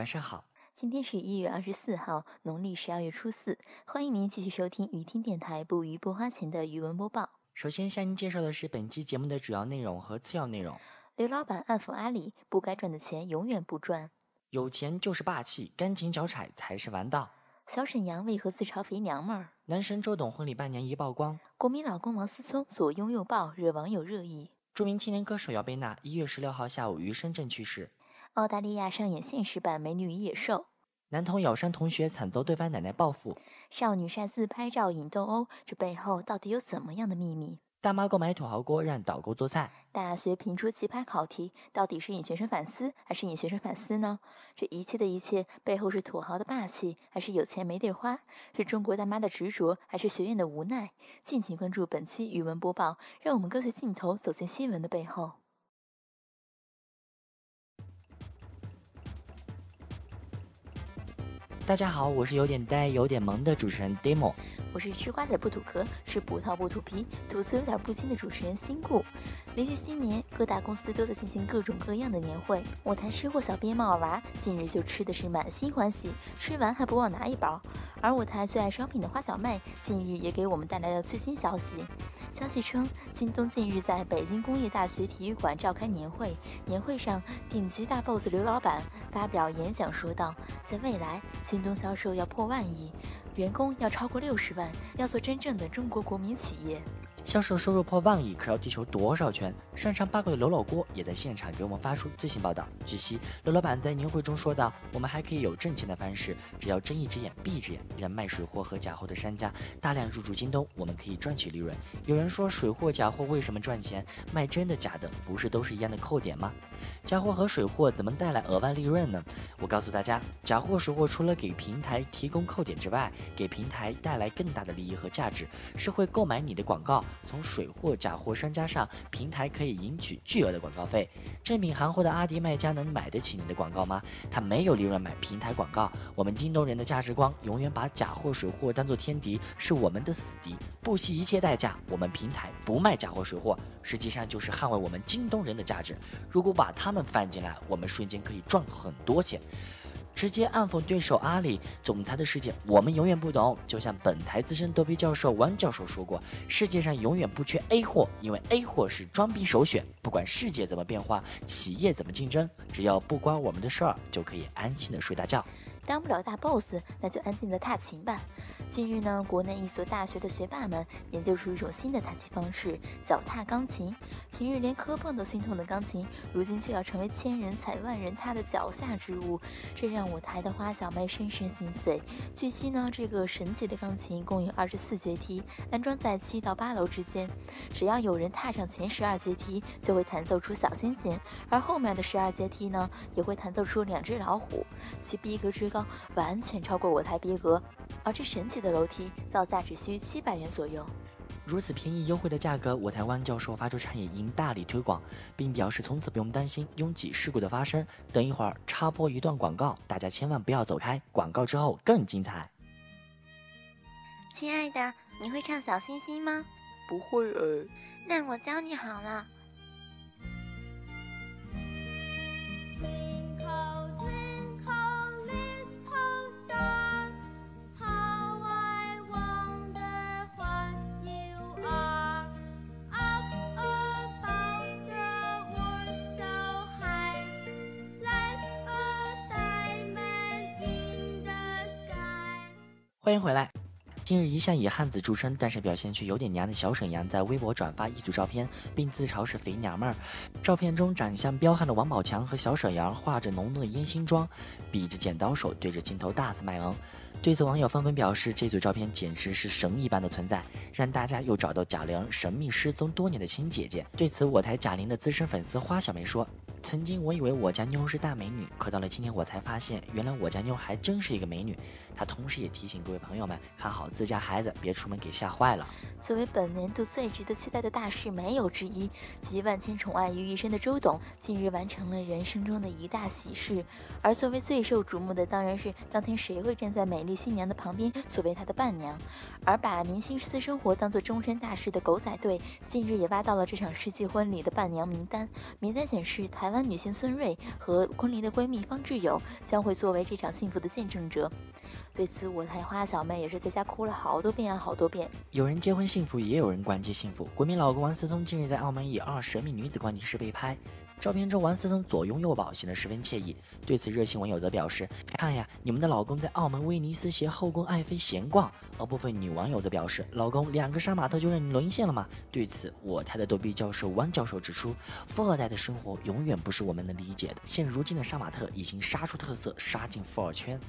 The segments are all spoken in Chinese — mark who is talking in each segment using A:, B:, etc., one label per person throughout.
A: 晚上好。
B: 今天是一月二十四号，农历十二月初四。欢迎您继续收听雨听电台不鱼不花钱的语文播报。
A: 首先向您介绍的是本期节目的主要内容和次要内容。
B: 刘老板暗讽阿里，不该赚的钱永远不赚。
A: 有钱就是霸气，干净脚踩才是王道。
B: 小沈阳为何自嘲肥娘们儿？
A: 男神周董婚礼伴娘一曝光，
B: 国民老公王思聪左拥右抱，惹网友热议。
A: 著名青年歌手姚贝娜一月十六号下午于深圳去世。
B: 澳大利亚上演现实版《美女与野兽》。
A: 男童咬伤同学，惨遭对方奶奶报复。
B: 少女擅自拍照引斗殴，这背后到底有怎么样的秘密？
A: 大妈购买土豪锅让导购做菜，
B: 大学评出奇葩考题，到底是引学生反思还是引学生反思呢？这一切的一切背后是土豪的霸气，还是有钱没地儿花？是中国大妈的执着，还是学院的无奈？敬请关注本期语文播报，让我们跟随镜头走进新闻的背后。
A: 大家好，我是有点呆、有点萌的主持人 Demo。
B: 我是吃瓜子不吐壳，吃葡萄不吐皮，吐词有点不清的主持人新顾。临近新年，各大公司都在进行各种各样的年会。我台吃货小编帽儿娃近日就吃的是满心欢喜，吃完还不忘拿一包。而舞台最爱商品的花小妹近日也给我们带来了最新消息。消息称，京东近日在北京工业大学体育馆召开年会，年会上顶级大 boss 刘老板发表演讲说道，在未来，京东销售要破万亿。员工要超过六十万，要做真正的中国国民企业。
A: 销售收入破万亿，可绕地球多少圈？擅长八卦的刘老郭也在现场给我们发出最新报道。据悉，刘老板在年会中说道：“我们还可以有挣钱的方式，只要睁一只眼闭一只眼，让卖水货和假货的商家大量入驻京东，我们可以赚取利润。”有人说，水货假货为什么赚钱？卖真的假的，不是都是一样的扣点吗？假货和水货怎么带来额外利润呢？我告诉大家，假货、水货除了给平台提供扣点之外，给平台带来更大的利益和价值，是会购买你的广告。从水货、假货商家上，平台可以赢取巨额的广告费。正品行货的阿迪卖家能买得起你的广告吗？他没有利润买平台广告。我们京东人的价值观，永远把假货、水货当做天敌，是我们的死敌，不惜一切代价。我们平台不卖假货、水货，实际上就是捍卫我们京东人的价值。如果把他们放进来，我们瞬间可以赚很多钱。直接暗讽对手阿里总裁的世界，我们永远不懂。就像本台资深逗逼教授王教授说过，世界上永远不缺 A 货，因为 A 货是装逼首选。不管世界怎么变化，企业怎么竞争，只要不关我们的事儿，就可以安心的睡大觉。
B: 当不了大 boss，那就安静的踏琴吧。近日呢，国内一所大学的学霸们研究出一种新的踏琴方式——脚踏钢琴。平日连磕碰都心痛的钢琴，如今却要成为千人踩万人踏的脚下之物，这让舞台的花小妹深深心碎。据悉呢，这个神奇的钢琴共有二十四阶梯，安装在七到八楼之间。只要有人踏上前十二阶梯，就会弹奏出小星星；而后面的十二阶梯呢，也会弹奏出两只老虎。其逼格之高。完全超过我台逼格，而这神奇的楼梯造价只需七百元左右。
A: 如此便宜优惠的价格，我台湾教授发出倡议应大力推广，并表示从此不用担心拥挤事故的发生。等一会儿插播一段广告，大家千万不要走开，广告之后更精彩。
C: 亲爱的，你会唱小星星吗？
D: 不会哎。
C: 那我教你好了。
A: 欢迎回来。近日，一向以汉子著称，但是表现却有点娘的小沈阳在微博转发一组照片，并自嘲是肥娘们儿。照片中，长相彪悍的王宝强和小沈阳化着浓浓的烟熏妆，比着剪刀手，对着镜头大肆卖萌。对此，网友纷纷表示，这组照片简直是神一般的存在，让大家又找到贾玲神秘失踪多年的亲姐姐。对此，我台贾玲的资深粉丝花小梅说。曾经我以为我家妞是大美女，可到了今天我才发现，原来我家妞还真是一个美女。她同时也提醒各位朋友们，看好自家孩子，别出门给吓坏了。
B: 作为本年度最值得期待的大事，没有之一，集万千宠爱于一身的周董，近日完成了人生中的一大喜事。而作为最受瞩目的，当然是当天谁会站在美丽新娘的旁边，作为她的伴娘。而把明星私生活当做终身大事的狗仔队，近日也挖到了这场世纪婚礼的伴娘名单。名单显示，台。台湾女星孙瑞和昆凌的闺蜜方志友将会作为这场幸福的见证者。对此，我台花小妹也是在家哭了好多遍啊，好多遍。
A: 有人结婚幸福，也有人关街幸福。国民老公王思聪近日在澳门以二神秘女子关系时被拍。照片中，王思聪左拥右抱，显得十分惬意。对此，热心网友则表示：“看呀，你们的老公在澳门威尼斯携后宫爱妃闲逛。”而部分女网友则表示：“老公两个杀马特就让你沦陷了吗？”对此，我台的逗比教授汪教授指出：“富二代的生活永远不是我们能理解的。现如今的杀马特已经杀出特色，杀进富二圈。”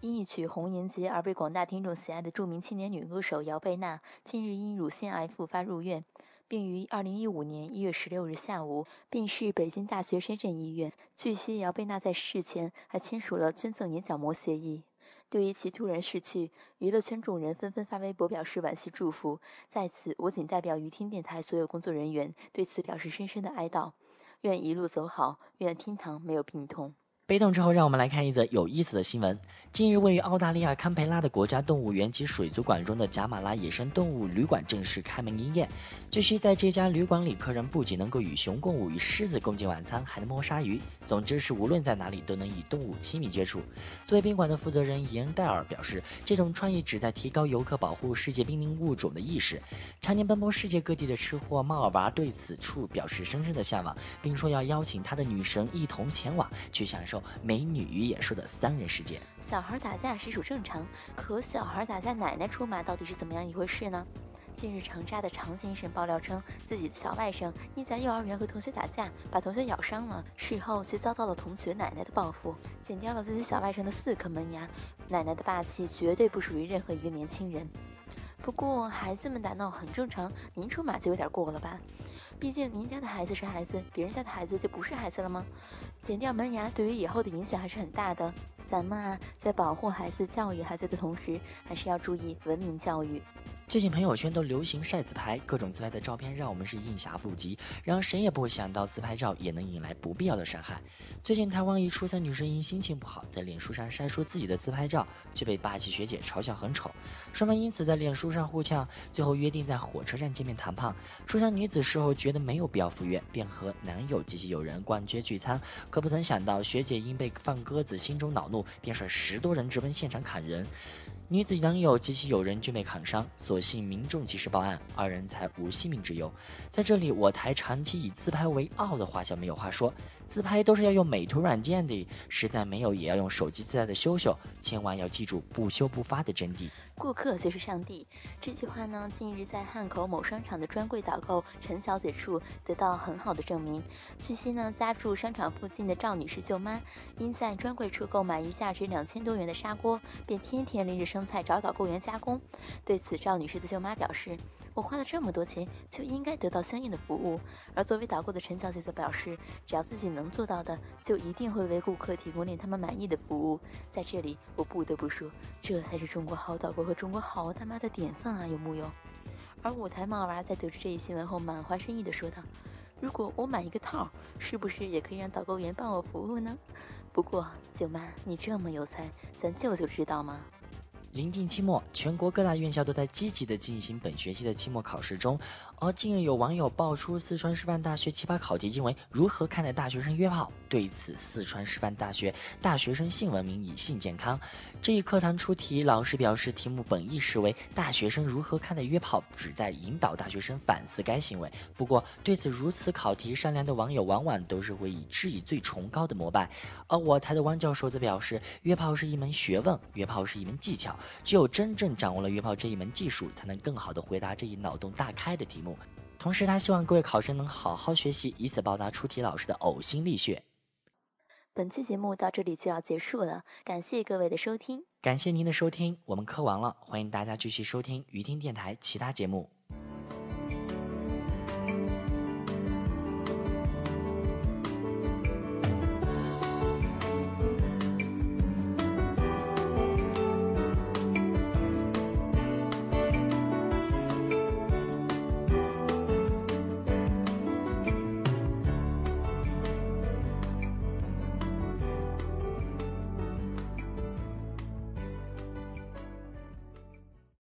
B: 因一曲《红颜劫》而被广大听众喜爱的著名青年女歌手姚贝娜，近日因乳腺癌复发入院。并于二零一五年一月十六日下午病逝北京大学深圳医院。据悉，姚贝娜在逝前还签署了捐赠眼角膜协议。对于其突然逝去，娱乐圈众人纷纷发微博表示惋惜祝福。在此，我仅代表于听电台所有工作人员对此表示深深的哀悼。愿一路走好，愿天堂没有病痛。
A: 悲痛之后，让我们来看一则有意思的新闻。近日，位于澳大利亚堪培拉的国家动物园及水族馆中的贾马拉野生动物旅馆正式开门营业。据悉，在这家旅馆里，客人不仅能够与熊共舞、与狮子共进晚餐，还能摸鲨鱼。总之是无论在哪里都能与动物亲密接触。作为宾馆的负责人严戴尔表示，这种创意旨在提高游客保护世界濒临物种的意识。常年奔波世界各地的吃货猫尔娃对此处表示深深的向往，并说要邀请他的女神一同前往，去享受。美女与野兽的三人世界，
B: 小孩打架实属正常，可小孩打架奶奶出马到底是怎么样一回事呢？近日，长沙的常先生爆料称，自己的小外甥因在幼儿园和同学打架，把同学咬伤了，事后却遭到了同学奶奶的报复，剪掉了自己小外甥的四颗门牙。奶奶的霸气绝对不属于任何一个年轻人。不过，孩子们打闹很正常，您出马就有点过了吧？毕竟您家的孩子是孩子，别人家的孩子就不是孩子了吗？剪掉门牙对于以后的影响还是很大的。咱们啊，在保护孩子、教育孩子的同时，还是要注意文明教育。
A: 最近朋友圈都流行晒自拍，各种自拍的照片让我们是应暇不及。然而谁也不会想到，自拍照也能引来不必要的伤害。最近台湾一初三女生因心情不好，在脸书上晒出自己的自拍照，却被霸气学姐嘲笑很丑。双方因此在脸书上互呛，最后约定在火车站见面谈判。初三女子事后觉得没有必要赴约，便和男友及其友人逛街聚餐。可不曾想到，学姐因被放鸽子，心中恼怒，便率十多人直奔现场砍人。女子男友及其友人均被砍伤，所幸民众及时报案，二人才无性命之忧。在这里，我台长期以自拍为傲的花小没有话说，自拍都是要用美图软件的，实在没有也要用手机自带的修修，千万要记住不修不发的真谛。
B: 顾客就是上帝，这句话呢，近日在汉口某商场的专柜导购陈小姐处得到很好的证明。据悉呢，家住商场附近的赵女士舅妈，因在专柜处购买一价值两千多元的砂锅，便天天拎着生菜找导购员加工。对此，赵女士的舅妈表示。我花了这么多钱，就应该得到相应的服务。而作为导购的陈小姐则表示，只要自己能做到的，就一定会为顾客提供令他们满意的服务。在这里，我不得不说，这才是中国好导购和中国好大妈的典范啊，有木有？而舞台猫娃在得知这一新闻后，满怀深意的说道：“如果我买一个套，是不是也可以让导购员帮我服务呢？不过，舅妈，你这么有才，咱舅舅知道吗？”
A: 临近期末，全国各大院校都在积极的进行本学期的期末考试中。而近日有网友爆出四川师范大学奇葩考题，因为如何看待大学生约炮？对此，四川师范大学大学生性文明与性健康这一课堂出题，老师表示题目本意是为大学生如何看待约炮，旨在引导大学生反思该行为。不过，对此如此考题善良的网友，往往都是会以质疑最崇高的膜拜。而我台的汪教授则表示，约炮是一门学问，约炮是一门技巧。只有真正掌握了约炮这一门技术，才能更好的回答这一脑洞大开的题目。同时，他希望各位考生能好好学习，以此报答出题老师的呕心沥血。
B: 本期节目到这里就要结束了，感谢各位的收听。
A: 感谢您的收听，我们磕完了，欢迎大家继续收听于听电台其他节目。